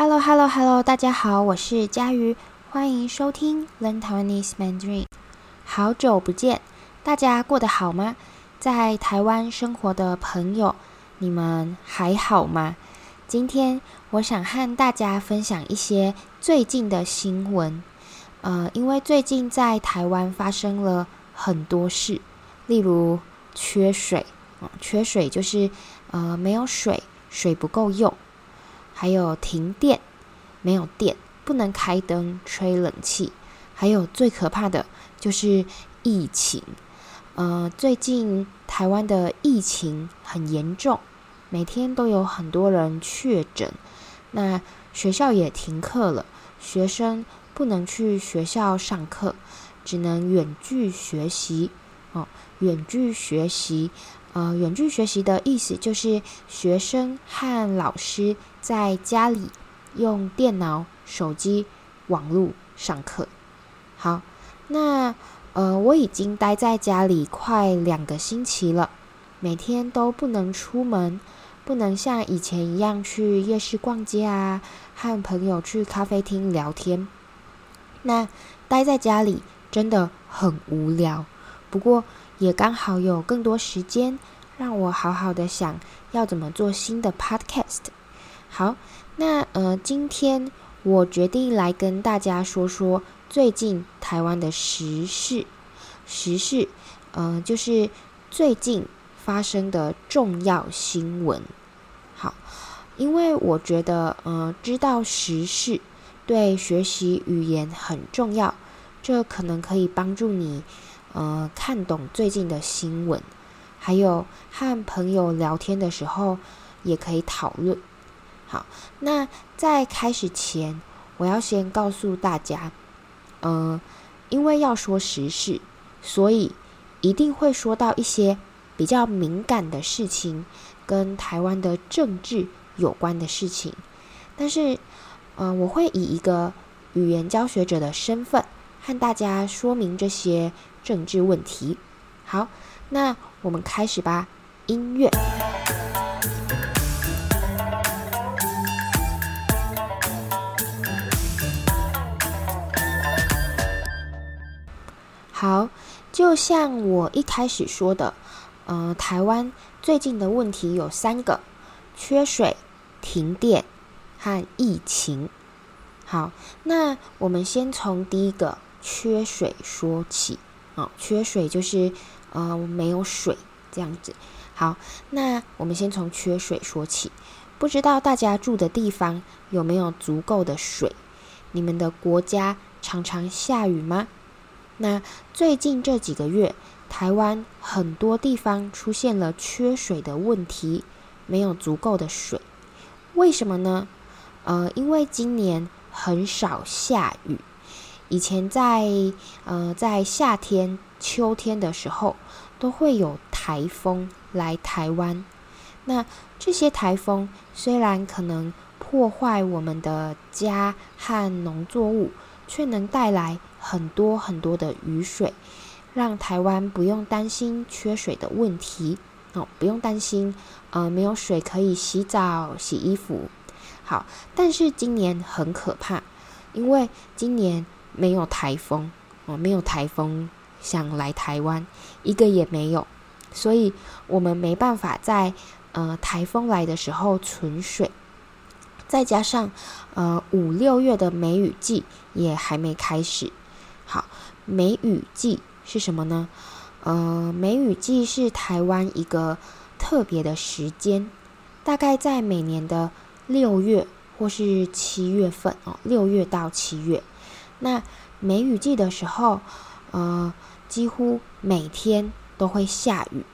Hello，Hello，Hello，大家好，我是佳瑜，欢迎收听 Learn Taiwanese Mandarin。好久不见，大家过得好吗？在台湾生活的朋友，你们还好吗？今天我想和大家分享一些最近的新闻。呃，因为最近在台湾发生了很多事，例如缺水，缺水就是呃没有水，水不够用。还有停电，没有电，不能开灯、吹冷气。还有最可怕的就是疫情，呃，最近台湾的疫情很严重，每天都有很多人确诊。那学校也停课了，学生不能去学校上课，只能远距学习。哦，远距学习。呃，远距学习的意思就是学生和老师在家里用电脑、手机、网络上课。好，那呃，我已经待在家里快两个星期了，每天都不能出门，不能像以前一样去夜市逛街啊，和朋友去咖啡厅聊天。那待在家里真的很无聊。不过，也刚好有更多时间，让我好好的想要怎么做新的 podcast。好，那呃，今天我决定来跟大家说说最近台湾的时事。时事，呃，就是最近发生的重要新闻。好，因为我觉得，呃，知道时事对学习语言很重要，这可能可以帮助你。呃，看懂最近的新闻，还有和朋友聊天的时候也可以讨论。好，那在开始前，我要先告诉大家，呃，因为要说时事，所以一定会说到一些比较敏感的事情，跟台湾的政治有关的事情。但是，呃，我会以一个语言教学者的身份，和大家说明这些。政治问题，好，那我们开始吧。音乐，好，就像我一开始说的，呃，台湾最近的问题有三个：缺水、停电和疫情。好，那我们先从第一个缺水说起。哦，缺水就是呃没有水这样子。好，那我们先从缺水说起。不知道大家住的地方有没有足够的水？你们的国家常常下雨吗？那最近这几个月，台湾很多地方出现了缺水的问题，没有足够的水。为什么呢？呃，因为今年很少下雨。以前在呃在夏天、秋天的时候，都会有台风来台湾。那这些台风虽然可能破坏我们的家和农作物，却能带来很多很多的雨水，让台湾不用担心缺水的问题哦，不用担心呃没有水可以洗澡、洗衣服。好，但是今年很可怕，因为今年。没有台风哦，没有台风想来台湾，一个也没有，所以我们没办法在呃台风来的时候存水。再加上呃五六月的梅雨季也还没开始。好，梅雨季是什么呢？呃，梅雨季是台湾一个特别的时间，大概在每年的六月或是七月份哦，六月到七月。那梅雨季的时候，呃，几乎每天都会下雨。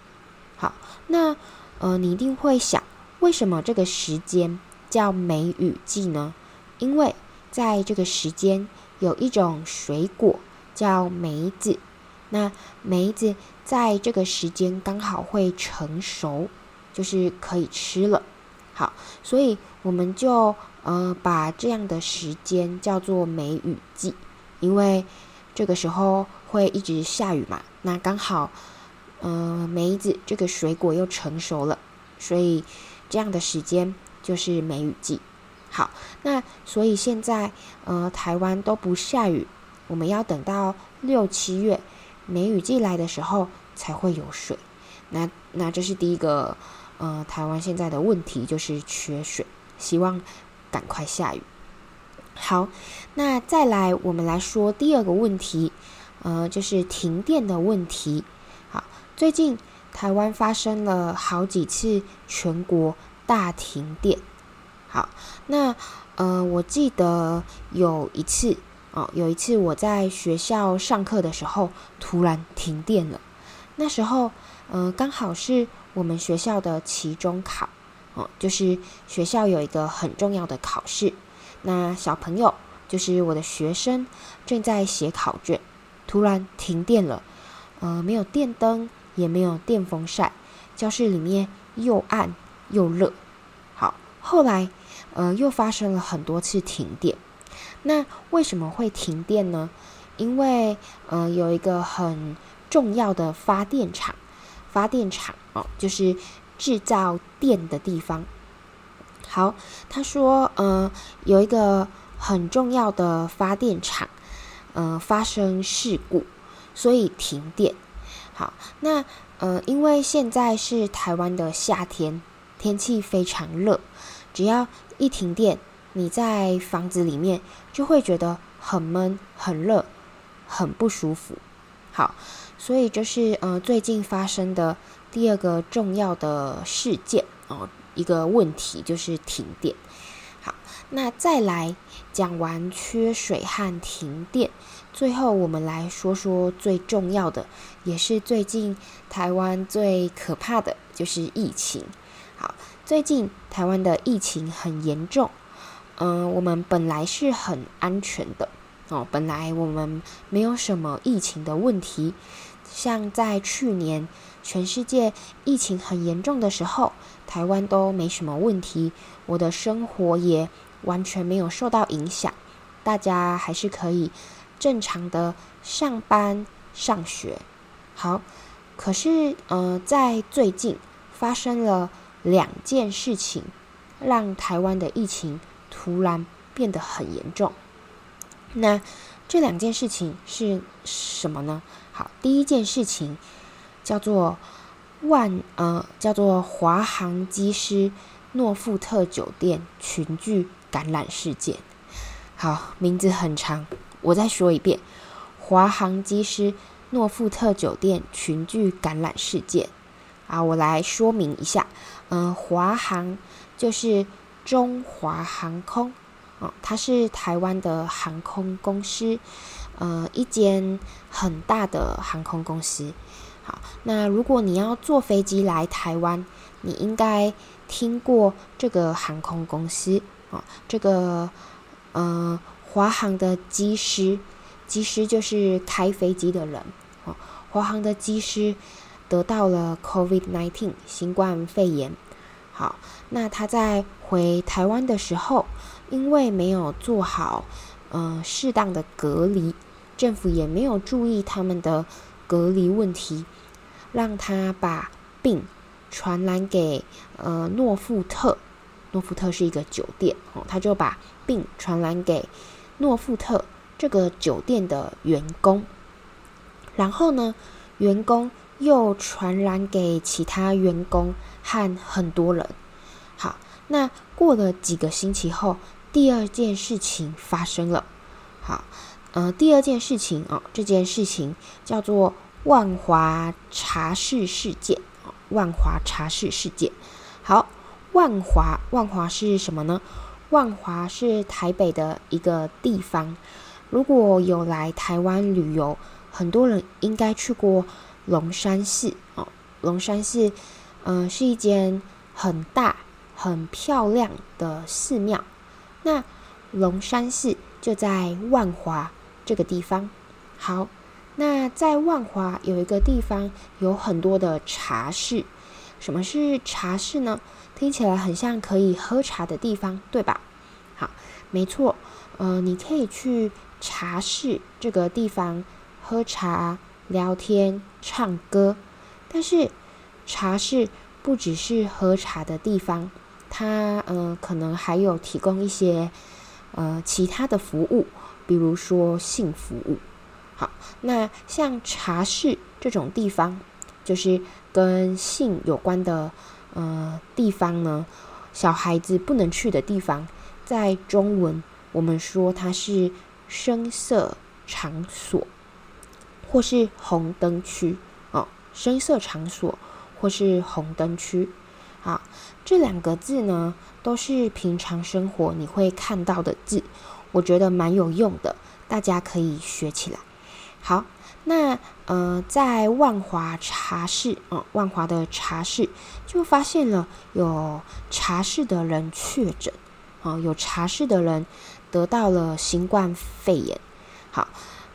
好，那呃，你一定会想，为什么这个时间叫梅雨季呢？因为在这个时间有一种水果叫梅子，那梅子在这个时间刚好会成熟，就是可以吃了。好，所以我们就。呃，把这样的时间叫做梅雨季，因为这个时候会一直下雨嘛。那刚好，呃，梅子这个水果又成熟了，所以这样的时间就是梅雨季。好，那所以现在呃台湾都不下雨，我们要等到六七月梅雨季来的时候才会有水。那那这是第一个呃台湾现在的问题，就是缺水，希望赶快下雨。好，那再来我们来说第二个问题，呃就是停电的问题。好，最近台湾发生了好几次全国大停电。好，那呃，我记得有一次哦，有一次我在学校上课的时候，突然停电了。那时候，呃，刚好是我们学校的期中考，哦，就是学校有一个很重要的考试。那小朋友，就是我的学生，正在写考卷，突然停电了，呃，没有电灯，也没有电风扇，教室里面又暗又热。好，后来。呃，又发生了很多次停电。那为什么会停电呢？因为呃，有一个很重要的发电厂，发电厂哦，就是制造电的地方。好，他说呃，有一个很重要的发电厂，呃，发生事故，所以停电。好，那呃，因为现在是台湾的夏天，天气非常热，只要一停电，你在房子里面就会觉得很闷、很热、很不舒服。好，所以就是呃，最近发生的第二个重要的事件哦，一个问题就是停电。好，那再来讲完缺水和停电，最后我们来说说最重要的，也是最近台湾最可怕的就是疫情。好。最近台湾的疫情很严重，嗯、我们本来是很安全的哦，本来我们没有什么疫情的问题，像在去年全世界疫情很严重的时候，台湾都没什么问题，我的生活也完全没有受到影响，大家还是可以正常的上班上学。好，可是呃，在最近发生了。两件事情让台湾的疫情突然变得很严重。那这两件事情是什么呢？好，第一件事情叫做万呃，叫做华航机师诺富特酒店群聚感染事件。好，名字很长，我再说一遍：华航机师诺富特酒店群聚感染事件。啊，我来说明一下。嗯、华航就是中华航空，哦，它是台湾的航空公司，呃，一间很大的航空公司。好，那如果你要坐飞机来台湾，你应该听过这个航空公司啊、这个呃，华航的机师，机师就是开飞机的人，哦，华航的机师。得到了 COVID-19 新冠肺炎，好，那他在回台湾的时候，因为没有做好呃适当的隔离，政府也没有注意他们的隔离问题，让他把病传染给呃诺富特，诺富特是一个酒店哦，他就把病传染给诺富特这个酒店的员工，然后呢，员工。又传染给其他员工和很多人。好，那过了几个星期后，第二件事情发生了。好，呃，第二件事情哦，这件事情叫做万华茶室事件。万华茶室事件。好，万华，万华是什么呢？万华是台北的一个地方。如果有来台湾旅游，很多人应该去过。龙山寺哦，龙山寺，嗯、是一间很大、很漂亮的寺庙。那龙山寺就在万华这个地方。好，那在万华有一个地方有很多的茶室。什么是茶室呢？听起来很像可以喝茶的地方，对吧？好，没错，呃，你可以去茶室这个地方喝茶。聊天、唱歌，但是茶室不只是喝茶的地方，它呃可能还有提供一些呃其他的服务，比如说性服务。那像茶室这种地方，就是跟性有关的呃地方呢，小孩子不能去的地方，在中文我们说它是声色场所，或是红灯区哦，声色场所或是红灯区。好，这两个字呢，都是平常生活你会看到的字，我觉得蛮有用的，大家可以学起来。好，那呃，在万华茶室，嗯，万华的茶室就发现了有茶室的人确诊，啊，有茶室的人得到了新冠肺炎。好，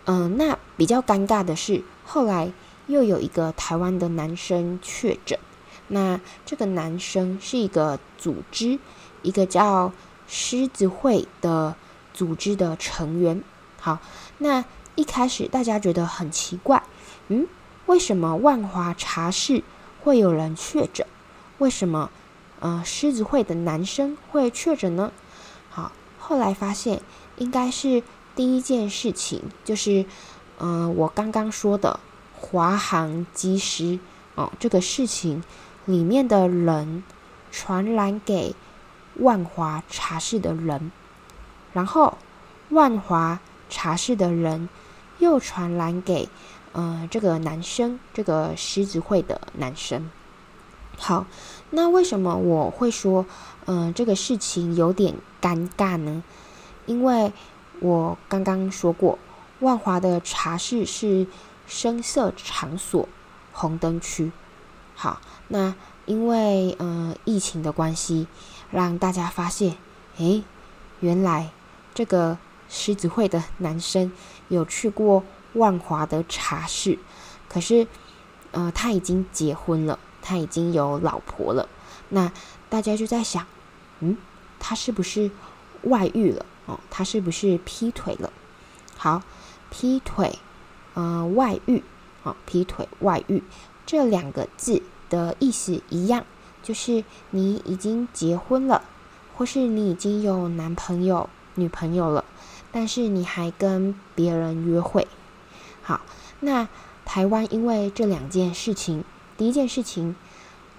嗯、那比较尴尬的是，后来又有一个台湾的男生确诊，那这个男生是一个组织，一个叫狮子会的组织的成员。好，那。一开始大家觉得很奇怪，嗯，为什么万华茶室会有人确诊？为什么，呃，狮子会的男生会确诊呢？好，后来发现应该是第一件事情，就是，嗯、呃，我刚刚说的华航机师哦，这个事情里面的人传染给万华茶室的人，然后万华茶室的人。又传染给，呃，这个男生，这个狮子会的男生。好，那为什么我会说，嗯、呃，这个事情有点尴尬呢？因为我刚刚说过，万华的茶室是声色场所红灯区。好，那因为呃疫情的关系，让大家发现，诶，原来这个。狮子会的男生有去过万华的茶室，可是，呃，他已经结婚了，他已经有老婆了。那大家就在想，嗯，他是不是外遇了？哦，他是不是劈腿了？好，劈腿，呃，外遇，哦，劈腿外遇这两个字的意思一样，就是你已经结婚了，或是你已经有男朋友、女朋友了。但是你还跟别人约会，好，那台湾因为这两件事情，第一件事情，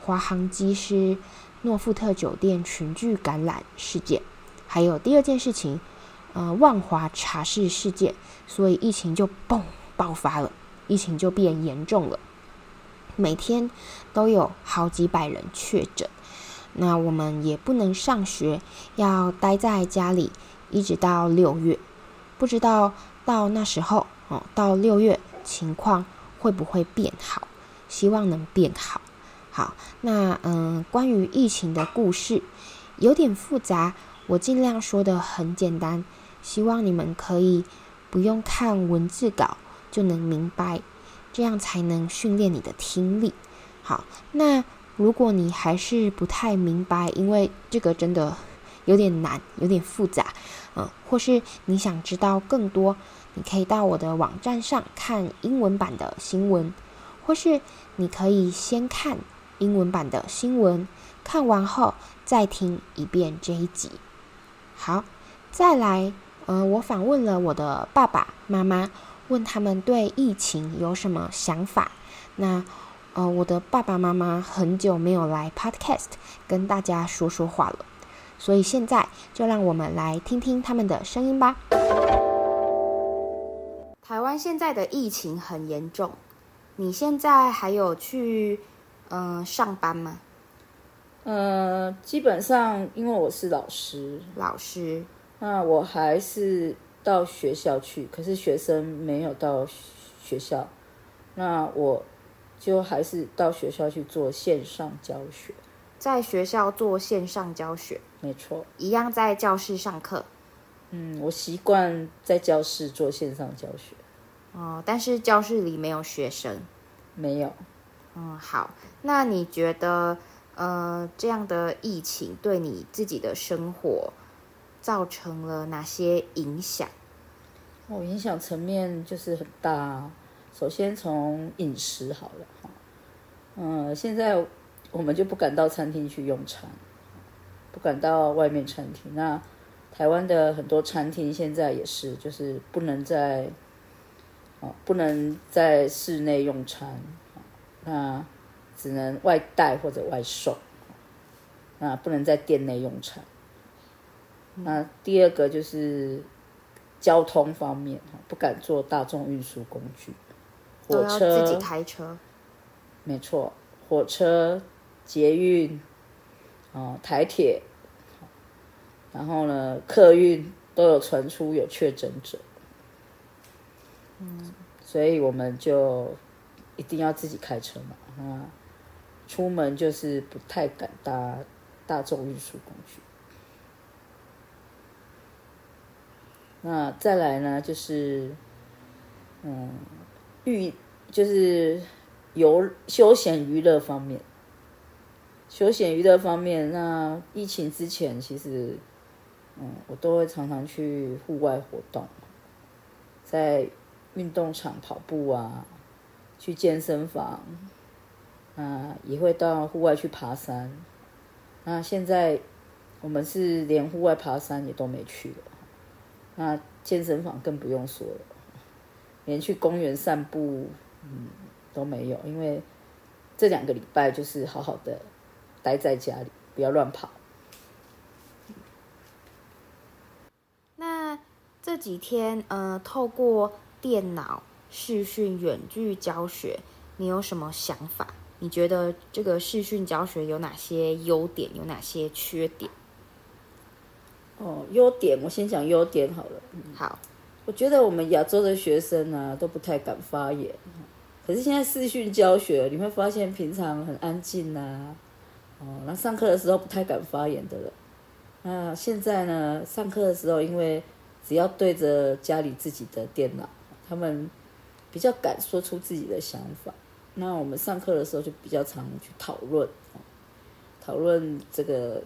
华航机师诺富特酒店群聚感染事件，还有第二件事情，呃，万华茶室事件，所以疫情就嘣爆发了，疫情就变严重了，每天都有好几百人确诊，那我们也不能上学，要待在家里。一直到六月，不知道到那时候哦，到六月情况会不会变好？希望能变好。好，那嗯，关于疫情的故事有点复杂，我尽量说的很简单，希望你们可以不用看文字稿就能明白，这样才能训练你的听力。好，那如果你还是不太明白，因为这个真的有点难，有点复杂。嗯，或是你想知道更多，你可以到我的网站上看英文版的新闻，或是你可以先看英文版的新闻，看完后再听一遍这一集。好，再来，呃，我访问了我的爸爸妈妈，问他们对疫情有什么想法。那，呃，我的爸爸妈妈很久没有来 Podcast 跟大家说说话了。所以现在就让我们来听听他们的声音吧。台湾现在的疫情很严重，你现在还有去嗯、呃、上班吗？呃，基本上因为我是老师，老师，那我还是到学校去，可是学生没有到学校，那我就还是到学校去做线上教学。在学校做线上教学，没错，一样在教室上课。嗯，我习惯在教室做线上教学。哦，但是教室里没有学生。没有。嗯，好，那你觉得，呃，这样的疫情对你自己的生活造成了哪些影响？哦，影响层面就是很大。首先从饮食好了，嗯，现在。我们就不敢到餐厅去用餐，不敢到外面餐厅。那台湾的很多餐厅现在也是，就是不能在，哦，不能在室内用餐，那只能外带或者外送，那不能在店内用餐。那第二个就是交通方面，不敢坐大众运输工具，火车自己开车，没错，火车、捷运，哦，台铁，然后呢，客运都有传出有确诊者，嗯，所以我们就一定要自己开车嘛，啊，出门就是不太敢搭大众运输工具。那再来呢，就是，嗯，娱就是游休闲娱乐方面，休闲娱乐方面，那疫情之前其实，嗯，我都会常常去户外活动，在运动场跑步啊，去健身房，啊，也会到户外去爬山。那现在我们是连户外爬山也都没去了。那健身房更不用说了，连去公园散步，嗯，都没有，因为这两个礼拜就是好好的待在家里，不要乱跑。那这几天，呃，透过电脑视讯远距教学，你有什么想法？你觉得这个视讯教学有哪些优点，有哪些缺点？哦，优点我先讲优点好了。好，我觉得我们亚洲的学生呢、啊、都不太敢发言，可是现在视讯教学，你会发现平常很安静呐、啊，哦，那上课的时候不太敢发言的了。那现在呢，上课的时候，因为只要对着家里自己的电脑，他们比较敢说出自己的想法。那我们上课的时候就比较常去讨论，讨论这个。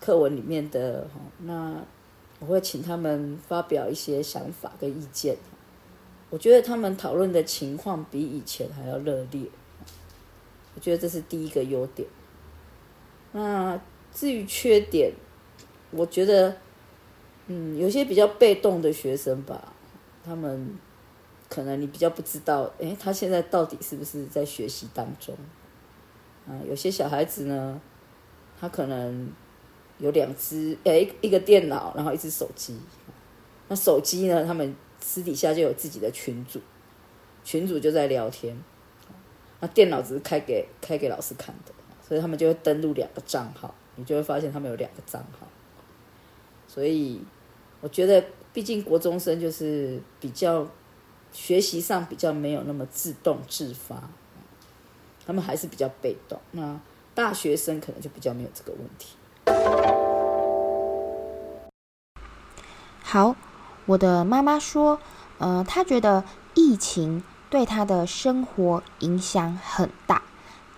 课文里面的哈，那我会请他们发表一些想法跟意见。我觉得他们讨论的情况比以前还要热烈。我觉得这是第一个优点。那至于缺点，我觉得，嗯，有些比较被动的学生吧，他们可能你比较不知道，诶，他现在到底是不是在学习当中？啊，有些小孩子呢，他可能。有两只，诶，一个电脑，然后一只手机。那手机呢？他们私底下就有自己的群组，群组就在聊天。那电脑只是开给开给老师看的，所以他们就会登录两个账号。你就会发现他们有两个账号。所以我觉得，毕竟国中生就是比较学习上比较没有那么自动自发，他们还是比较被动。那大学生可能就比较没有这个问题。好，我的妈妈说，呃，她觉得疫情对她的生活影响很大，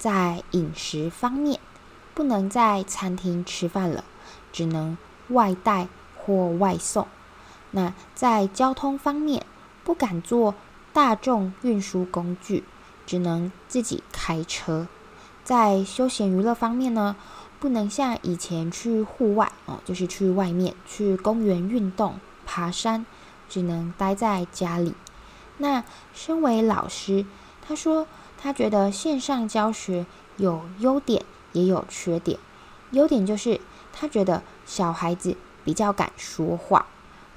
在饮食方面，不能在餐厅吃饭了，只能外带或外送。那在交通方面，不敢坐大众运输工具，只能自己开车。在休闲娱乐方面呢，不能像以前去户外哦，就是去外面去公园运动、爬山，只能待在家里。那身为老师，他说他觉得线上教学有优点也有缺点。优点就是他觉得小孩子比较敢说话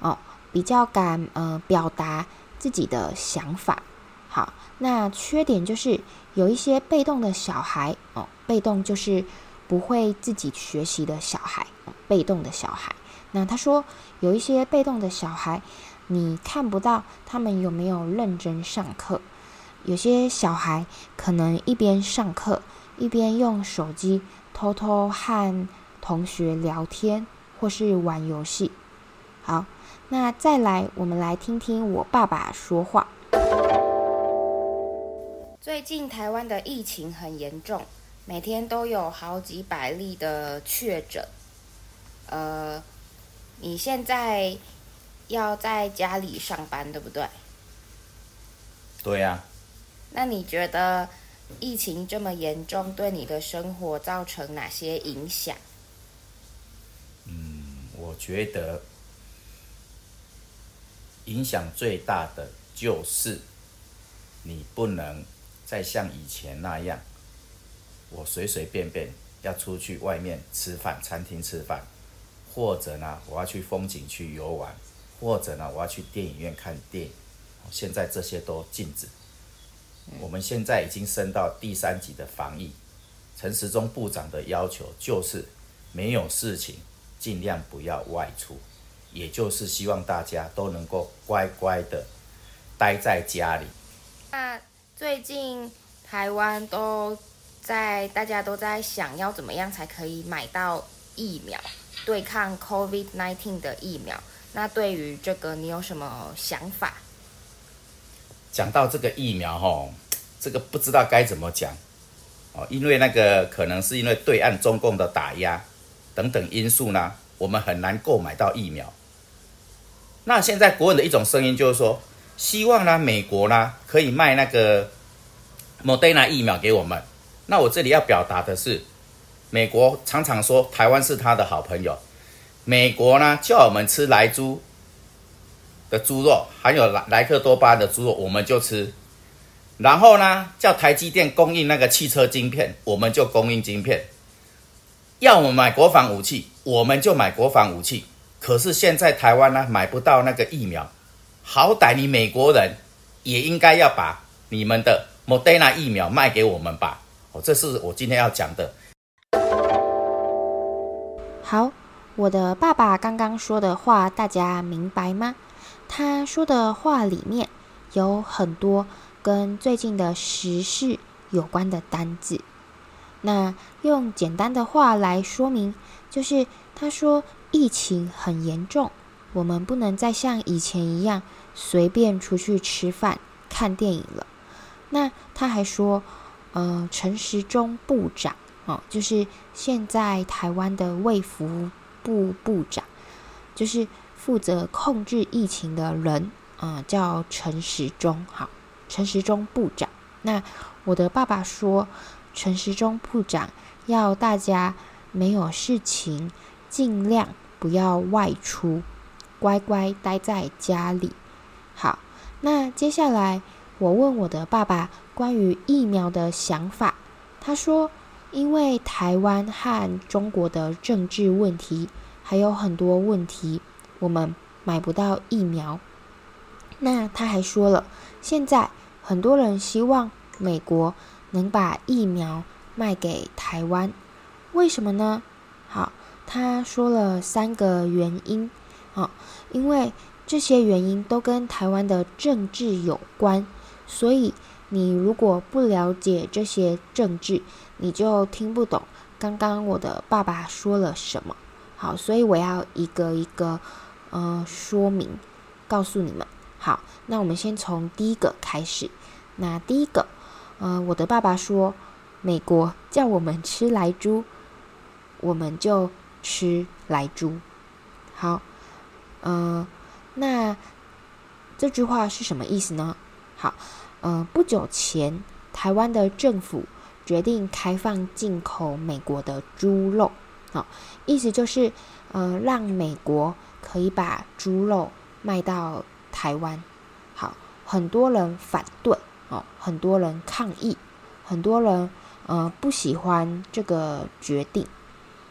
哦，比较敢呃表达自己的想法。好，那缺点就是有一些被动的小孩哦，被动就是。不会自己学习的小孩，被动的小孩。那他说有一些被动的小孩，你看不到他们有没有认真上课。有些小孩可能一边上课，一边用手机偷偷和同学聊天，或是玩游戏。好，那再来，我们来听听我爸爸说话。最近台湾的疫情很严重。每天都有好几百例的确诊，呃，你现在要在家里上班，对不对？对呀。那你觉得疫情这么严重，对你的生活造成哪些影响？嗯我觉得影响最大的就是你不能再像以前那样，我随随便便要出去外面吃饭，餐厅吃饭，或者呢，我要去风景区游玩，或者呢，我要去电影院看电影。现在这些都禁止。我们现在已经升到第三级的防疫，陈时中部长的要求就是没有事情，尽量不要外出，也就是希望大家都能够乖乖的待在家里。那最近台湾都在，大家都在想要怎么样才可以买到疫苗，对抗 COVID-19 的疫苗。那对于这个，你有什么想法？讲到这个疫苗，吼，这个不知道该怎么讲，哦，因为那个可能是因为对岸中共的打压等等因素呢，我们很难购买到疫苗。那现在国人的一种声音就是说，希望呢美国呢可以卖那个莫德纳疫苗给我们。那我这里要表达的是，美国常常说台湾是他的好朋友，美国呢叫我们吃莱猪。的猪肉含有莱莱克多巴的猪肉，我们就吃。然后呢，叫台积电供应那个汽车晶片，我们就供应晶片。要我们买国防武器，我们就买国防武器。可是现在台湾呢，买不到那个疫苗。好歹你美国人也应该要把你们的莫德纳疫苗卖给我们吧。哦，这是我今天要讲的。好，我的爸爸刚刚说的话，大家明白吗？他说的话里面有很多跟最近的时事有关的单字。那用简单的话来说明，就是他说疫情很严重，我们不能再像以前一样随便出去吃饭、看电影了。那他还说，呃，陈时中部长哦，就是现在台湾的卫福部部长，就是。负责控制疫情的人，啊、叫陈时中。好，陈时中部长。那我的爸爸说，陈时中部长要大家没有事情，尽量不要外出，乖乖待在家里。好，那接下来我问我的爸爸关于疫苗的想法。他说，因为台湾和中国的政治问题，还有很多问题。我们买不到疫苗，那他还说了，现在很多人希望美国能把疫苗卖给台湾，为什么呢？好，他说了三个原因，啊，因为这些原因都跟台湾的政治有关，所以你如果不了解这些政治，你就听不懂刚刚我的爸爸说了什么。好，所以我要一个一个。呃，说明告诉你们。好，那我们先从第一个开始。那第一个，呃，我的爸爸说，美国叫我们吃莱猪，我们就吃莱猪。好，呃，那这句话是什么意思呢？好，呃，不久前，台湾的政府决定开放进口美国的猪肉。好，意思就是，呃，让美国。可以把猪肉卖到台湾，好，很多人反对哦，很多人抗议，很多人呃不喜欢这个决定。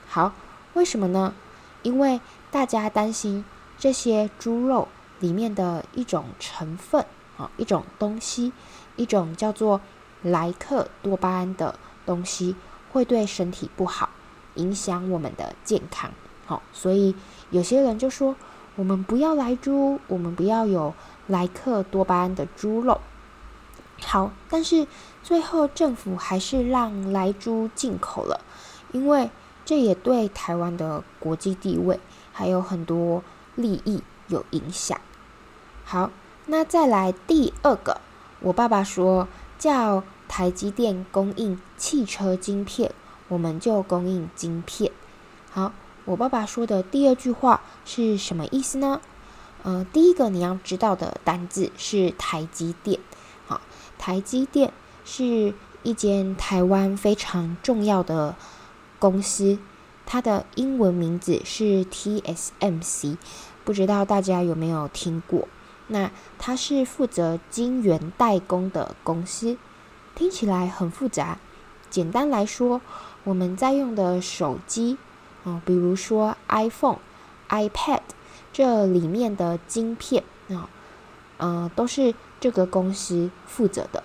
好，为什么呢？因为大家担心这些猪肉里面的一种成分啊，一种东西，一种叫做莱克多巴胺的东西，会对身体不好，影响我们的健康。好，所以。有些人就说：“我们不要莱猪，我们不要有莱克多巴胺的猪肉。”好，但是最后政府还是让莱猪进口了，因为这也对台湾的国际地位还有很多利益有影响。好，那再来第二个，我爸爸说叫台积电供应汽车晶片，我们就供应晶片。好。我爸爸说的第二句话是什么意思呢？呃，第一个你要知道的单字是台积电。好，台积电是一间台湾非常重要的公司，它的英文名字是 TSMC，不知道大家有没有听过？那它是负责晶圆代工的公司，听起来很复杂。简单来说，我们在用的手机，嗯，比如说 iPhone、iPad，这里面的晶片啊，嗯，都是这个公司负责的。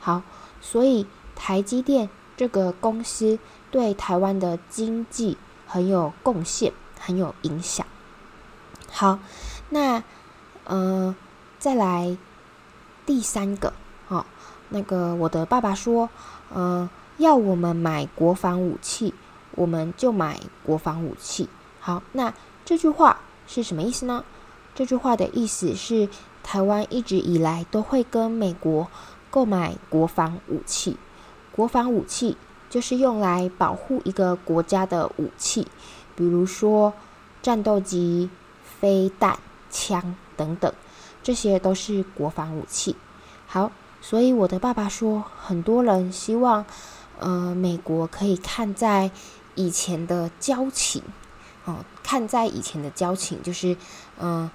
好，所以台积电这个公司对台湾的经济很有贡献，很有影响。好，那。呃，再来第三个，哦，那个我的爸爸说，嗯、要我们买国防武器，我们就买国防武器。好，那这句话是什么意思呢？这句话的意思是，台湾一直以来都会跟美国购买国防武器。国防武器就是用来保护一个国家的武器，比如说战斗机、飞弹、枪。等等，这些都是国防武器。好，所以我的爸爸说，很多人希望，呃，美国可以看在以前的交情，哦、看在以前的交情，就是，嗯、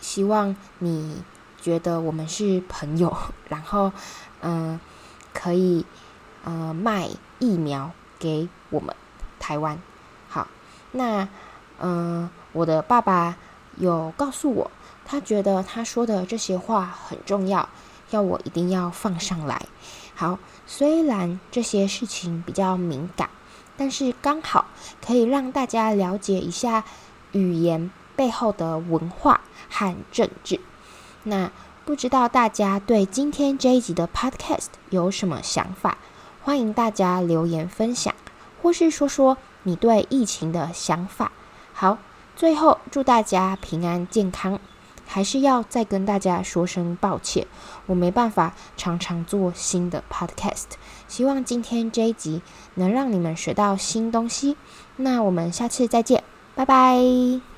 希望你觉得我们是朋友，然后，嗯、可以，呃，卖疫苗给我们台湾。好，那，嗯、我的爸爸有告诉我。他觉得他说的这些话很重要，要我一定要放上来。好，虽然这些事情比较敏感，但是刚好可以让大家了解一下语言背后的文化和政治。那不知道大家对今天这一集的 Podcast 有什么想法？欢迎大家留言分享，或是说说你对疫情的想法。好，最后祝大家平安健康。还是要再跟大家说声抱歉，我没办法常常做新的 podcast。希望今天这一集能让你们学到新东西。那我们下次再见，拜拜。